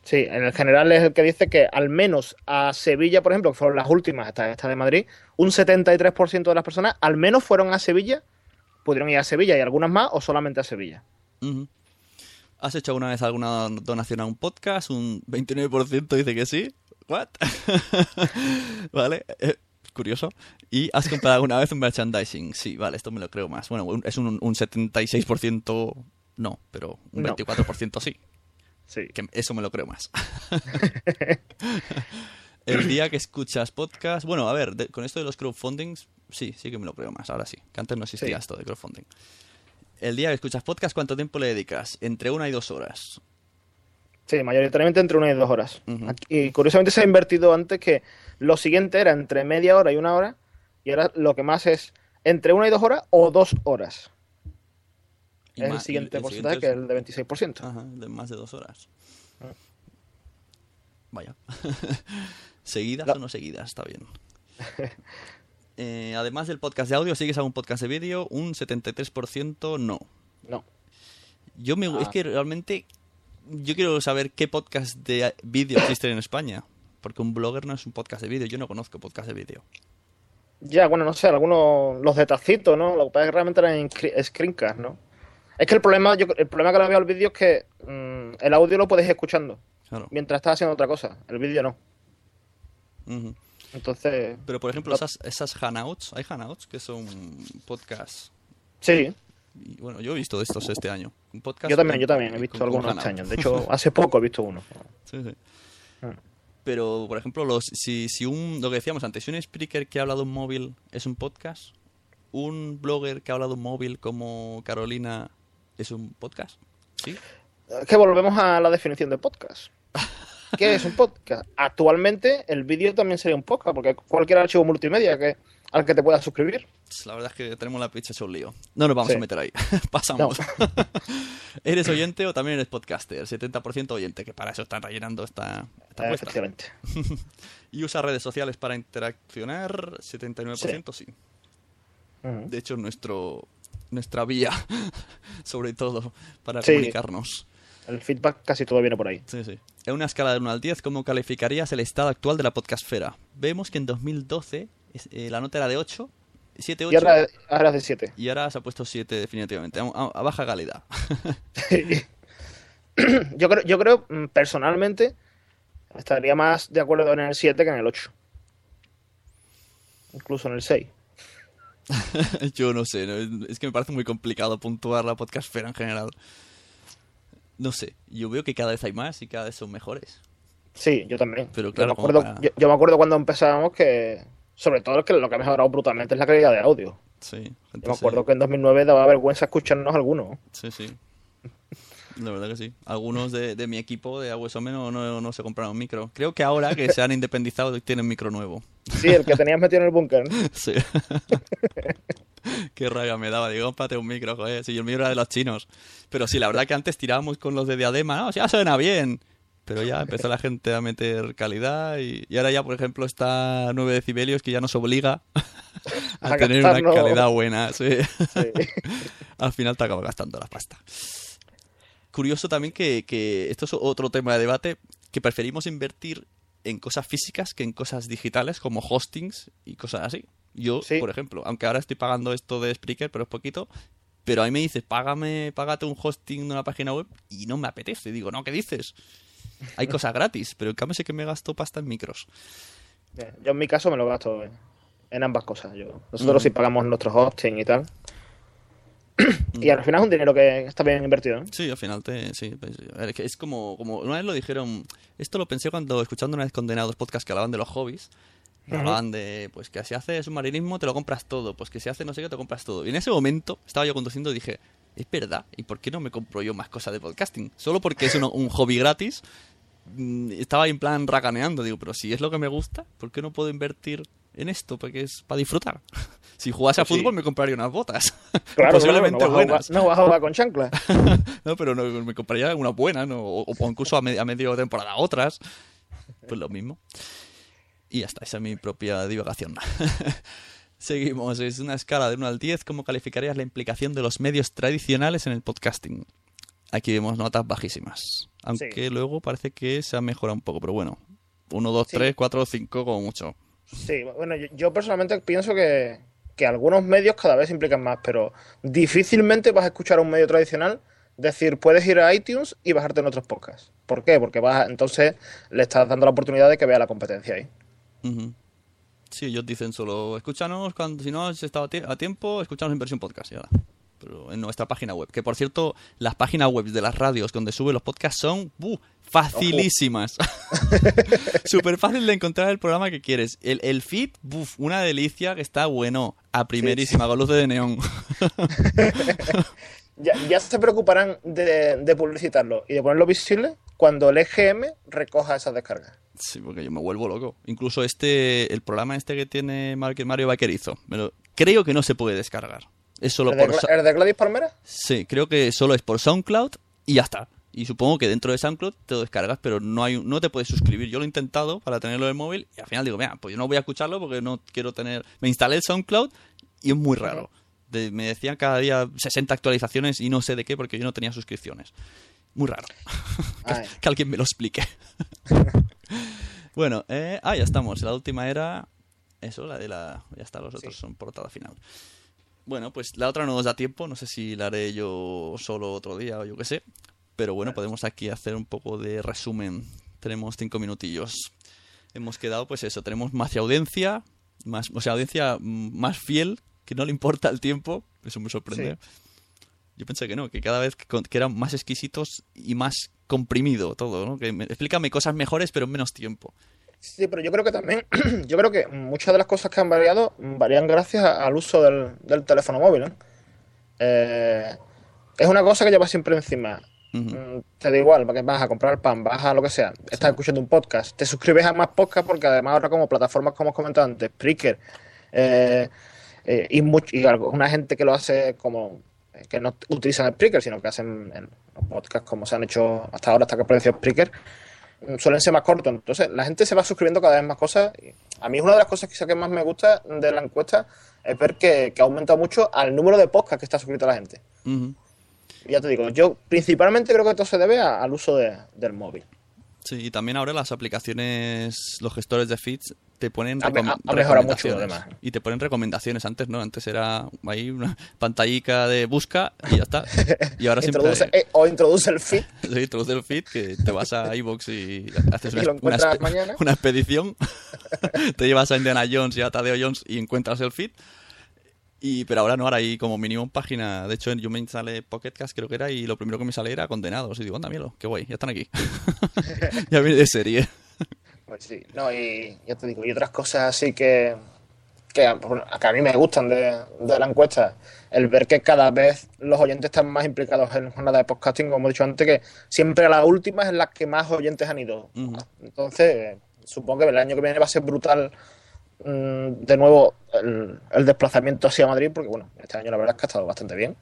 B: Sí, en el general es el que dice que al menos a Sevilla, por ejemplo, que fueron las últimas, hasta esta de Madrid, un 73% de las personas al menos fueron a Sevilla, pudieron ir a Sevilla y algunas más, o solamente a Sevilla.
A: ¿Has hecho alguna vez alguna donación a un podcast? Un 29% dice que sí. ¿What? vale, eh, curioso. ¿Y has comprado alguna vez un merchandising? Sí, vale, esto me lo creo más. Bueno, un- es un, un 76% no, pero un
B: No.
A: 24% sí.
B: Sí.
A: Que eso me lo creo más. el día que escuchas podcast. Bueno, a ver, de- con esto de los crowdfundings, sí, sí que me lo creo más. Ahora sí, que antes no existía
B: Sí.
A: esto de crowdfunding. El día que escuchas podcast, ¿cuánto tiempo le dedicas? Entre una y dos horas.
B: Sí, mayoritariamente entre una y dos horas. Y curiosamente se ha invertido antes que lo siguiente era entre media hora y una hora, y ahora lo que más es entre una y dos horas o dos horas.
A: Y
B: es el siguiente
A: el
B: porcentaje,
A: siguiente
B: que es el de 26%.
A: Ajá, de más de dos horas.
B: Ah.
A: Vaya. ¿Seguidas o no seguidas? Está bien. Eh, además del podcast de audio, ¿sigues algún podcast de vídeo? Un 73% no.
B: No.
A: Yo me, es
B: Ah.
A: que realmente yo quiero saber qué podcast de vídeo existen en España. Porque un blogger no es un podcast de vídeo. Yo no conozco podcast de vídeo.
B: Ya, bueno, no sé, algunos, los de Tacito, ¿no? Lo que pasa es que realmente eran scre- screencast, ¿no? Es que el problema, yo, el problema que le veo al vídeo es que mm, el audio lo puedes ir escuchando
A: Claro.
B: mientras estás haciendo otra cosa. El vídeo no. Entonces,
A: Pero por ejemplo, esas, esas Hangouts, hay Hangouts que son podcasts.
B: sí,
A: Y bueno, yo he visto de estos este año. Podcast
B: yo también, yo también he visto algunos este año. De hecho, hace poco he visto uno.
A: Sí, sí.
B: Mm.
A: Pero, por ejemplo, los, si, si un, lo que decíamos antes, si un speaker que habla de un móvil es un podcast, un blogger que habla de un móvil como Carolina es un podcast, ¿sí?
B: Es que volvemos a la definición de podcast. ¿Qué es un podcast? Actualmente el vídeo también sería un podcast, porque cualquier archivo multimedia que, al que te puedas suscribir.
A: Pues La verdad es que tenemos la picha hecho un lío. No nos vamos
B: Sí.
A: a meter ahí. Pasamos. ¿Eres oyente o también eres podcaster? 70% oyente, que para eso están rellenando esta, esta
B: efectivamente.
A: ¿Y usa redes sociales para interaccionar? 79% sí.
B: Ujú.
A: De hecho, nuestro nuestra vía, sobre todo, para
B: Sí.
A: comunicarnos.
B: El feedback casi todo viene por ahí.
A: Sí, sí. En una escala de 1 al 10, ¿cómo calificarías el estado actual de la podcastfera? Vemos que en 2012 es- eh, la nota era de 8, 7, 8,
B: Y ahora, ahora es de 7.
A: y ahora se ha puesto 7 definitivamente, a, a- baja calidad.
B: yo creo, yo creo, mm, personalmente, estaría más de acuerdo en el 7 que en el 8. Incluso en el 6.
A: Yo no sé, ¿no? es que me parece muy complicado puntuar la podcastfera en general. No sé, yo veo que cada vez hay más y cada vez son mejores.
B: Sí, yo también.
A: Pero
B: Yo
A: claro,
B: me
A: como
B: acuerdo,
A: para-
B: yo, yo me acuerdo cuando empezábamos que, sobre todo, que lo que ha mejorado brutalmente es la calidad de audio.
A: Sí,
B: Yo me acuerdo que en 2009 daba vergüenza escucharnos algunos.
A: Sí, sí. La verdad que sí. Algunos de, de mi equipo de Aguesome no, no, no se compraron micro. Creo que ahora que se han independizado tienen micro nuevo.
B: Sí, el que tenías metido en el búnker. ¿no?
A: Sí. Qué rabia me daba. Digo, cómprate un micro, joder. Si el mío era de los chinos. Pero sí, la verdad que antes tirábamos con los de diadema. No, ya suena bien. Pero ya empezó la gente a meter calidad y, y ahora ya, por ejemplo, está 9 decibelios que ya nos obliga a,
B: A
A: tener una calidad buena. Sí.
B: Sí.
A: Al final te acabas gastando la pasta. Curioso también que, que esto es otro tema de debate, que preferimos invertir en cosas físicas que en cosas digitales como hostings y cosas así. Yo,
B: Sí.
A: por ejemplo, aunque ahora estoy pagando esto de Spreaker, pero es poquito, pero a mí me dices, págame, págate un hosting de una página web y no me apetece. Digo, no, ¿qué dices? Hay cosas gratis, pero en cambio sí que me gasto pasta en micros.
B: Yo en mi caso me lo gasto en, ambas cosas. Yo, nosotros sí pagamos nuestros hosting y tal. y al final es un dinero que está bien invertido.
A: Sí, al final te, sí, pues, es como, como una vez lo dijeron, esto lo pensé cuando escuchando una vez condenados podcast que hablaban de los hobbies, hablaban de pues que si haces submarinismo te lo compras todo, pues que si haces no sé qué te compras todo. Y en ese momento estaba yo conduciendo y dije, es verdad, ¿y por qué no me compro yo más cosas de podcasting? Solo porque es uno- un hobby gratis. Mm, Estaba ahí en plan racaneando, digo, pero si es lo que me gusta, ¿por qué no puedo invertir en esto? Porque es para disfrutar. Si jugase a
B: Pues sí.
A: fútbol me compraría unas botas.
B: Claro,
A: Posiblemente
B: claro, no, jugar,
A: buenas.
B: no vas a jugar con chancla.
A: No, pero no, me compraría una buena, ¿no? O, o incluso a, me- a medio temporada otras. Pues lo mismo. Y ya está, esa es mi propia divagación. Seguimos, es una escala de 1 al 10. ¿Cómo calificarías la implicación de los medios tradicionales en el podcasting? Aquí vemos notas bajísimas. Aunque
B: Sí.
A: luego parece que se ha mejorado un poco, pero bueno. 1, 2,
B: Sí.
A: 3, 4, 5 como mucho.
B: Sí, bueno, yo, yo personalmente pienso que, que algunos medios cada vez implican más, pero difícilmente vas a escuchar a un medio tradicional decir, puedes ir a iTunes y bajarte en otros podcasts. ¿Por qué? Porque vas a- entonces le estás dando la oportunidad de que vea la competencia ahí.
A: Sí, ellos dicen solo, escúchanos cuando, si no has estado a tie- a tiempo, escúchanos en versión podcast. y está. Pero en nuestra página web. Que por cierto, las páginas web de las radios donde sube los podcasts son ¡buh! facilísimas. Súper fácil de encontrar el programa que quieres. El, el feed, ¡buf! una delicia que está bueno. A primerísima, con luces de neón.
B: Ya, ya se preocuparán de, de publicitarlo y de ponerlo visible cuando el EGM recoja esas descargas.
A: Sí, porque yo me vuelvo loco. Incluso este, el programa este que tiene Mario Vaquerizo, me lo- creo que no se puede descargar. Es solo
B: ¿El de,
A: por...
B: El de Gladys Palmera?
A: Sí, creo que solo es por SoundCloud y ya está. Y supongo que dentro de SoundCloud te lo descargas, pero no hay no te puedes suscribir. Yo lo he intentado para tenerlo en el móvil y al final digo, mira, pues yo no voy a escucharlo porque no quiero tener... Me instalé el SoundCloud y es muy raro. De- me decían cada día 60 actualizaciones y no sé de qué porque yo no tenía suscripciones. Muy raro. que, alguien me lo explique. bueno, eh, ah, ya estamos. La última era... Eso, la de la... Ya está, los otros son portada final. Bueno, pues la otra no nos da tiempo, no sé si la haré yo solo otro día o yo qué sé. Pero bueno, podemos aquí hacer un poco de resumen. Tenemos cinco minutillos. Hemos quedado, pues eso, tenemos más audiencia, más, o sea, audiencia mm, más fiel, que no le importa el tiempo. Eso me sorprende. Yo pensé que no, que cada vez que, eran más exquisitos y más comprimido todo, ¿no? Que me- explícame cosas mejores pero en menos tiempo.
B: Sí, pero yo creo que también, yo creo que muchas de las cosas que han variado varían gracias al uso del, del teléfono móvil. ¿eh? Eh, es una cosa que llevas siempre encima. Mm, Te da igual, vas a comprar pan, vas a lo que sea, estás escuchando un podcast, te suscribes a más podcasts porque además ahora como plataformas como hemos comentado antes, Spreaker, eh, eh, y, much- y algo- una gente que lo hace como eh, que no utilizan Spreaker, sino que hacen en podcasts como se han hecho hasta ahora, hasta que apareció Spreaker, suelen ser más cortos. Entonces, la gente se va suscribiendo cada vez más cosas. A mí, una de las cosas quizá que más me gusta de la encuesta es ver que, que ha aumentado mucho al número de podcasts que está suscrito la gente. Y ya te digo, yo principalmente creo que esto se debe a- al uso de- del móvil.
A: Sí, y también ahora las aplicaciones, los gestores de feeds, te ponen
B: Ha mejorado mucho, además.
A: Y te ponen recomendaciones. Antes no, antes era ahí una pantallica de busca y ya está. Y ahora siempre
B: Introduce, eh, o introduce el feed.
A: se introduce el feed que te vas a iBox y haces
B: Y
A: una,
B: mañana.
A: expedición. te llevas a Indiana Jones y a Tadeo Jones y encuentras el feed. Y, pero ahora no, ahora hay como mínimo página. De hecho, yo me instalé Pocket Cast, creo que era, y lo primero que me sale era condenados. Y digo, anda, míralo, qué guay, ya están aquí. ya viene de serie.
B: Pues sí, no, y ya te digo, y otras cosas así que, que, a- que a mí me gustan de, de la encuesta. El ver que cada vez los oyentes están más implicados en jornadas de podcasting, como he dicho antes, que siempre a las últimas es las que más oyentes han ido. Entonces, supongo que el año que viene va a ser brutal mm, de nuevo el, el desplazamiento hacia Madrid, porque bueno, este año la verdad es que ha estado bastante bien.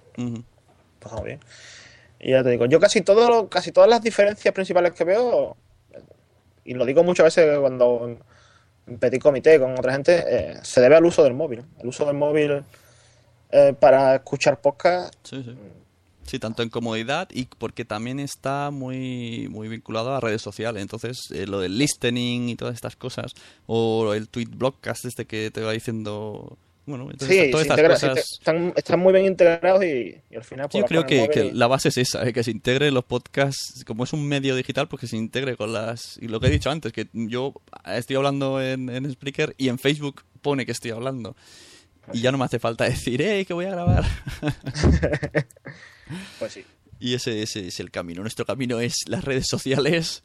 B: Pasado bien. Y ya te digo, yo casi todo, casi todas las diferencias principales que veo, y lo digo muchas veces cuando en- petit comité con otra gente, eh, se debe al uso del móvil. El uso del móvil eh, para escuchar podcast.
A: Sí, sí. Sí, tanto en comodidad y porque también está muy, muy vinculado a redes sociales. Entonces, eh, lo del listening y todas estas cosas, o el tweet blogcast este que te va diciendo... Bueno, entonces,
B: Sí,
A: todas estas
B: integra-
A: cosas...
B: están, están muy bien integrados y, y al final... pues,
A: Yo creo que,
B: móvil
A: que
B: y-
A: la base es esa, eh, que se integre los podcasts, como es un medio digital, pues que se integre con las... Y lo que he dicho antes, que yo estoy hablando en, en Spreaker y en Facebook pone que estoy hablando. Y ya no me hace falta decir, ¡eh, que voy a grabar!
B: Pues sí.
A: Y ese, ese es el camino. Nuestro camino es las redes sociales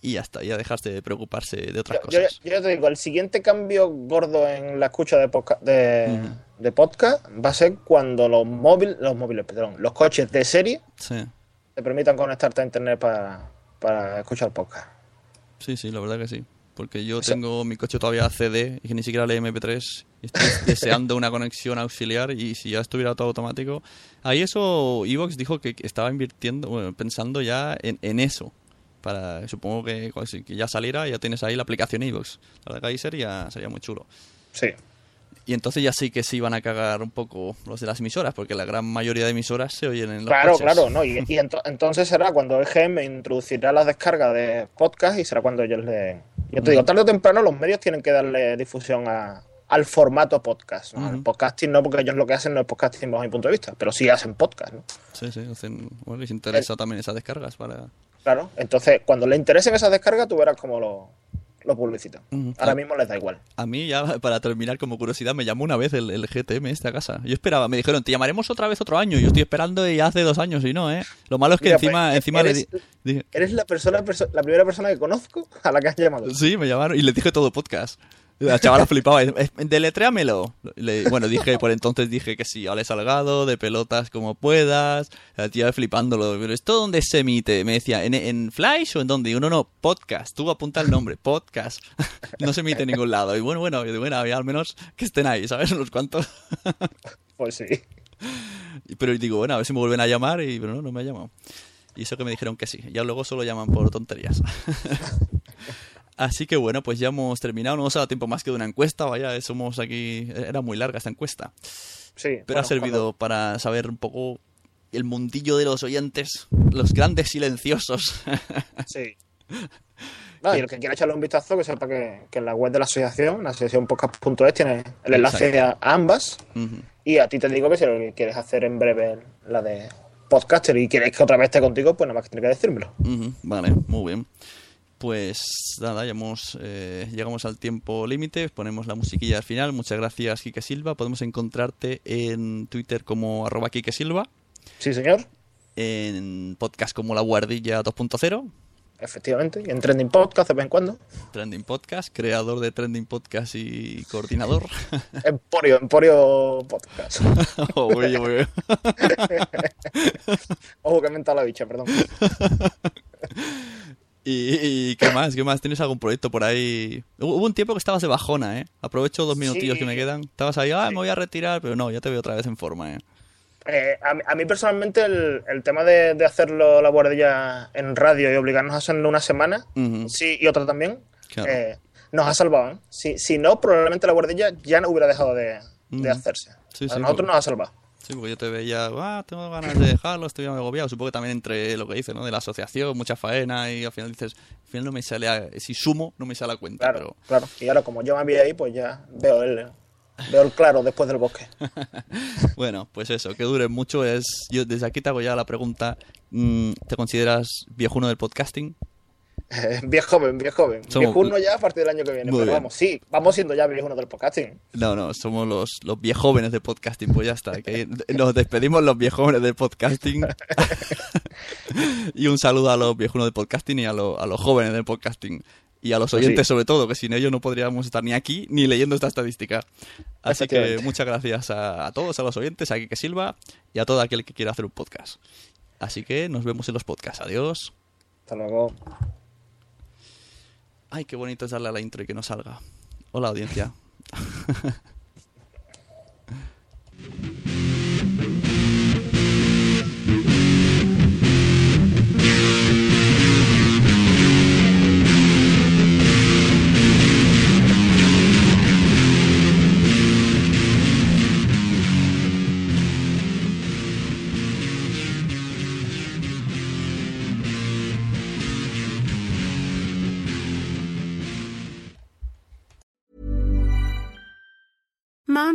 A: y ya está, ya dejaste de preocuparse de otras
B: Yo,
A: cosas.
B: yo te digo, el siguiente cambio gordo en la escucha de, podca- de, podcast va a ser cuando los móviles, los móviles, perdón, los coches de serie
A: Sí,
B: te permitan conectarte a internet para, para escuchar podcast.
A: sí, sí, la verdad que sí. Porque yo
B: sea-
A: tengo mi coche todavía CD y que ni siquiera lee MP3. Y estoy deseando una conexión auxiliar y si ya estuviera todo automático. Ahí eso, Evox dijo que que estaba invirtiendo, bueno, pensando ya en, en eso. Para, supongo que, que ya saliera, ya tienes ahí la aplicación Evox. La verdad que ahí sería, sería muy chulo.
B: Sí.
A: Y entonces ya sí que se iban a cagar un poco los de las emisoras, porque la gran mayoría de emisoras se oyen en los
B: Claro,
A: coches.
B: claro, ¿no? Y, y ento- entonces será cuando EGM introducirá las descargas de podcast y será cuando ellos le... Yo te digo, tarde o temprano los medios tienen que darle difusión a- al formato podcast. ¿no? Podcasting no, porque ellos lo que hacen no es podcasting bajo mi punto de vista, pero sí hacen podcast, ¿no?
A: Sí, sí, hacen, bueno, les interesa también esas descargas para...
B: Claro, entonces cuando le interesen esas descargas tú verás cómo lo, lo publicitan.
A: Ujú.
B: Ahora mismo les da igual.
A: A mí ya, para terminar como curiosidad, me llamó una vez el, el GTM esta casa. Yo esperaba, me dijeron, te llamaremos otra vez otro año. Yo estoy esperando y hace dos años y no, ¿eh? Lo malo es que
B: Mira,
A: encima,
B: pues,
A: encima le
B: eres-
A: di- dije...
B: Eres la persona, perso- la primera persona que conozco a la que has llamado.
A: Sí, me llamaron y les dije todo podcast. La chavala flipaba. Deletréamelo. Le- bueno, dije, por entonces dije que sí, Ale Salgado, de pelotas como puedas. La tía flipándolo. Pero ¿esto dónde se emite? Me decía, ¿en, en Flash o en dónde? Y uno, no, podcast. Tú apunta el nombre, podcast. no se emite en ningún lado. Y bueno, bueno, bueno, al menos que estén ahí, ¿sabes? Unos cuantos.
B: Pues sí.
A: Pero digo, bueno, a ver si me vuelven a llamar. Y pero no, no me ha llamado. Y eso que me dijeron que sí. Ya luego solo llaman por tonterías. Así que bueno, pues ya hemos terminado. No nos ha dado tiempo más que de una encuesta. Vaya, somos aquí. Era muy larga esta encuesta.
B: Sí.
A: Pero
B: bueno,
A: ha servido para saber un poco el mundillo de los oyentes, los grandes silenciosos.
B: cuando- Sí. No, y el que quiera echarle un vistazo, que sepa que, que en la web de la asociación, la asociación podcast.es, tiene el enlace a ambas.
A: Ujú.
B: Y a ti te digo que si lo que quieres hacer en breve la de podcaster y quieres que otra vez esté contigo, pues nada más que tienes que decírmelo.
A: Ujú, Vale, muy bien. Pues nada, ya hemos, eh, llegamos al tiempo límite, ponemos la musiquilla al final. Muchas gracias, Quique Silva. Podemos encontrarte en Twitter como arroba Quique Silva,
B: Sí, señor.
A: en podcast como La Guardilla 2.0,
B: Efectivamente. Y en Trending Podcast de vez en cuando.
A: Trending Podcast, creador de Trending Podcast y coordinador.
B: Emporio, Emporio Podcast.
A: Uy, uy, uy.
B: Ojo que he mentado la bicha, perdón.
A: ¿Y, y qué más? ¿Qué más? ¿Tienes algún proyecto por ahí? Hubo un tiempo que estabas de bajona, ¿eh? Aprovecho dos minutillos
B: Sí.
A: que me quedan. Estabas ahí, ah, me voy a retirar, pero no, ya te veo otra vez en forma, ¿eh?
B: Eh, a, mí- a mí personalmente el, el tema de, de hacerlo la guardilla en radio y obligarnos a hacerlo una semana, sí, y otra también,
A: Claro.
B: eh, nos ha salvado. ¿eh? Si, si no, probablemente la guardilla ya no hubiera dejado de, hacerse.
A: Sí,
B: a
A: sí,
B: nosotros nos ha salvado.
A: Sí, porque yo te veía, ah, tengo ganas de dejarlo, estoy agobiado. Supongo que también entre lo que dices, ¿no? De la asociación, mucha faena y al final dices, al final no me sale, a- si sumo, no me sale a cuenta.
B: Claro,
A: Pero
B: claro. Y ahora como yo me vi ahí, pues ya veo el, veo el claro después del bosque.
A: bueno, pues eso, que dure mucho es... Yo desde aquí te hago ya la pregunta, mm, ¿te consideras viejuno del podcasting?
B: Bien joven, bien joven.
A: Somos-
B: Viejuno ya a partir del año que viene.
A: Muy
B: Pero
A: bien.
B: vamos, sí, vamos siendo ya viejunos del podcasting.
A: No, no, somos los, los viejóvenes de podcasting, pues ya está. Que nos despedimos los viejóvenes del podcasting. y un saludo a los viejunos del podcasting y a, lo- a los jóvenes del podcasting. Y a los
B: Pues
A: oyentes
B: sí.
A: sobre todo, que sin ellos no podríamos estar ni aquí ni leyendo esta estadística. Así que muchas gracias a, a todos, a los oyentes, a Kike Silva y a todo aquel que quiera hacer un podcast. Así que nos vemos en los podcasts. Adiós.
B: Hasta luego.
A: Ay, qué bonito es darle a la intro y que no salga. Hola, audiencia.